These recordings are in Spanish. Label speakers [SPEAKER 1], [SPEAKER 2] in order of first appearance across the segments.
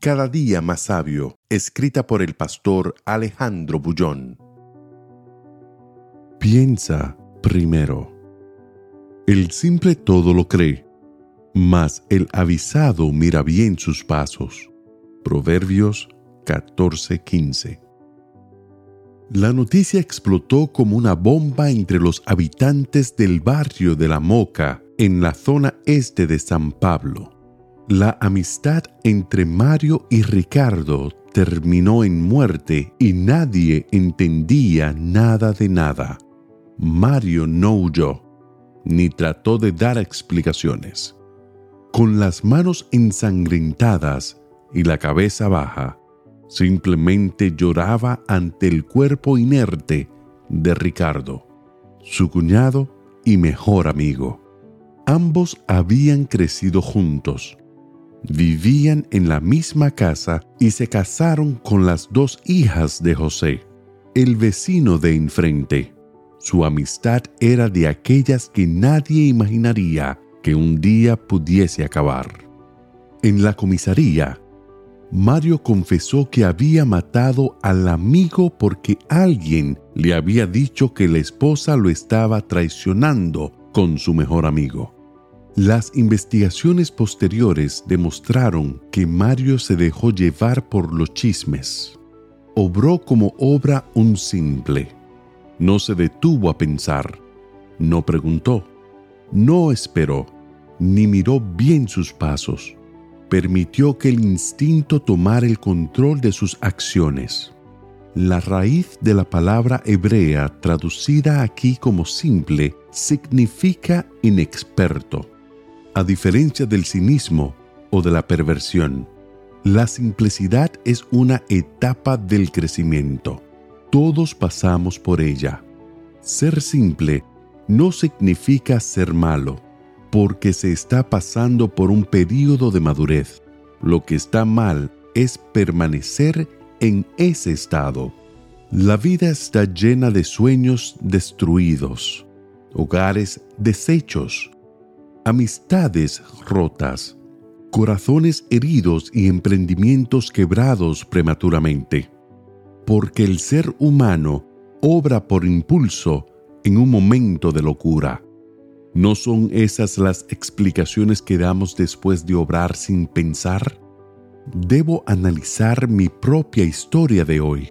[SPEAKER 1] Cada día más sabio, escrita por el pastor Alejandro Bullón. Piensa primero. El simple todo lo cree, mas el avisado mira bien sus pasos. Proverbios 14:15. La noticia explotó como una bomba entre los habitantes del barrio de La Moca, en la zona este de San Pablo la amistad entre Mario y Ricardo terminó en muerte y nadie entendía nada de nada. Mario no huyó, ni trató de dar explicaciones. Con las manos ensangrentadas y la cabeza baja, simplemente lloraba ante el cuerpo inerte de Ricardo, su cuñado y mejor amigo. Ambos habían crecido juntos vivían en la misma casa y se casaron con las dos hijas de José, el vecino de enfrente. Su amistad era de aquellas que nadie imaginaría que un día pudiese acabar. En la comisaría, Mario confesó que había matado al amigo porque alguien le había dicho que la esposa lo estaba traicionando con su mejor amigo. Las investigaciones posteriores demostraron que Mario se dejó llevar por los chismes. Obró como obra un simple. No se detuvo a pensar, no preguntó, no esperó, ni miró bien sus pasos. Permitió que el instinto tomara el control de sus acciones. La raíz de la palabra hebrea traducida aquí como simple significa inexperto a diferencia del cinismo o de la perversión, la simplicidad es una etapa del crecimiento. Todos pasamos por ella. Ser simple no significa ser malo, porque se está pasando por un periodo de madurez. Lo que está mal es permanecer en ese estado. La vida está llena de sueños destruidos, hogares deshechos, amistades rotas, corazones heridos y emprendimientos quebrados prematuramente. Porque el ser humano obra por impulso en un momento de locura. ¿No son esas las explicaciones que damos después de obrar sin pensar? Debo analizar mi propia historia de hoy.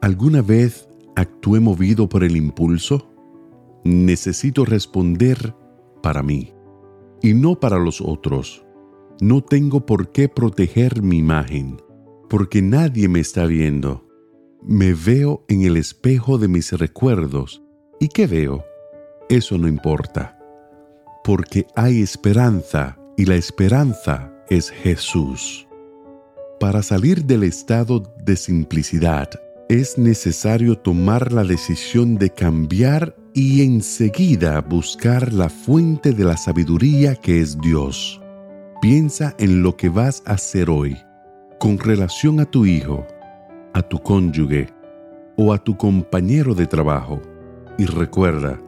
[SPEAKER 1] ¿Alguna vez actué movido por el impulso? Necesito responder para mí y no para los otros. No tengo por qué proteger mi imagen, porque nadie me está viendo. Me veo en el espejo de mis recuerdos. ¿Y qué veo? Eso no importa, porque hay esperanza y la esperanza es Jesús. Para salir del estado de simplicidad es necesario tomar la decisión de cambiar y enseguida buscar la fuente de la sabiduría que es Dios. Piensa en lo que vas a hacer hoy con relación a tu hijo, a tu cónyuge o a tu compañero de trabajo. Y recuerda,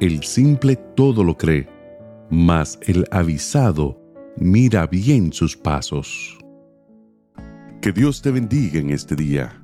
[SPEAKER 1] el simple todo lo cree, mas el avisado mira bien sus pasos. Que Dios te bendiga en este día.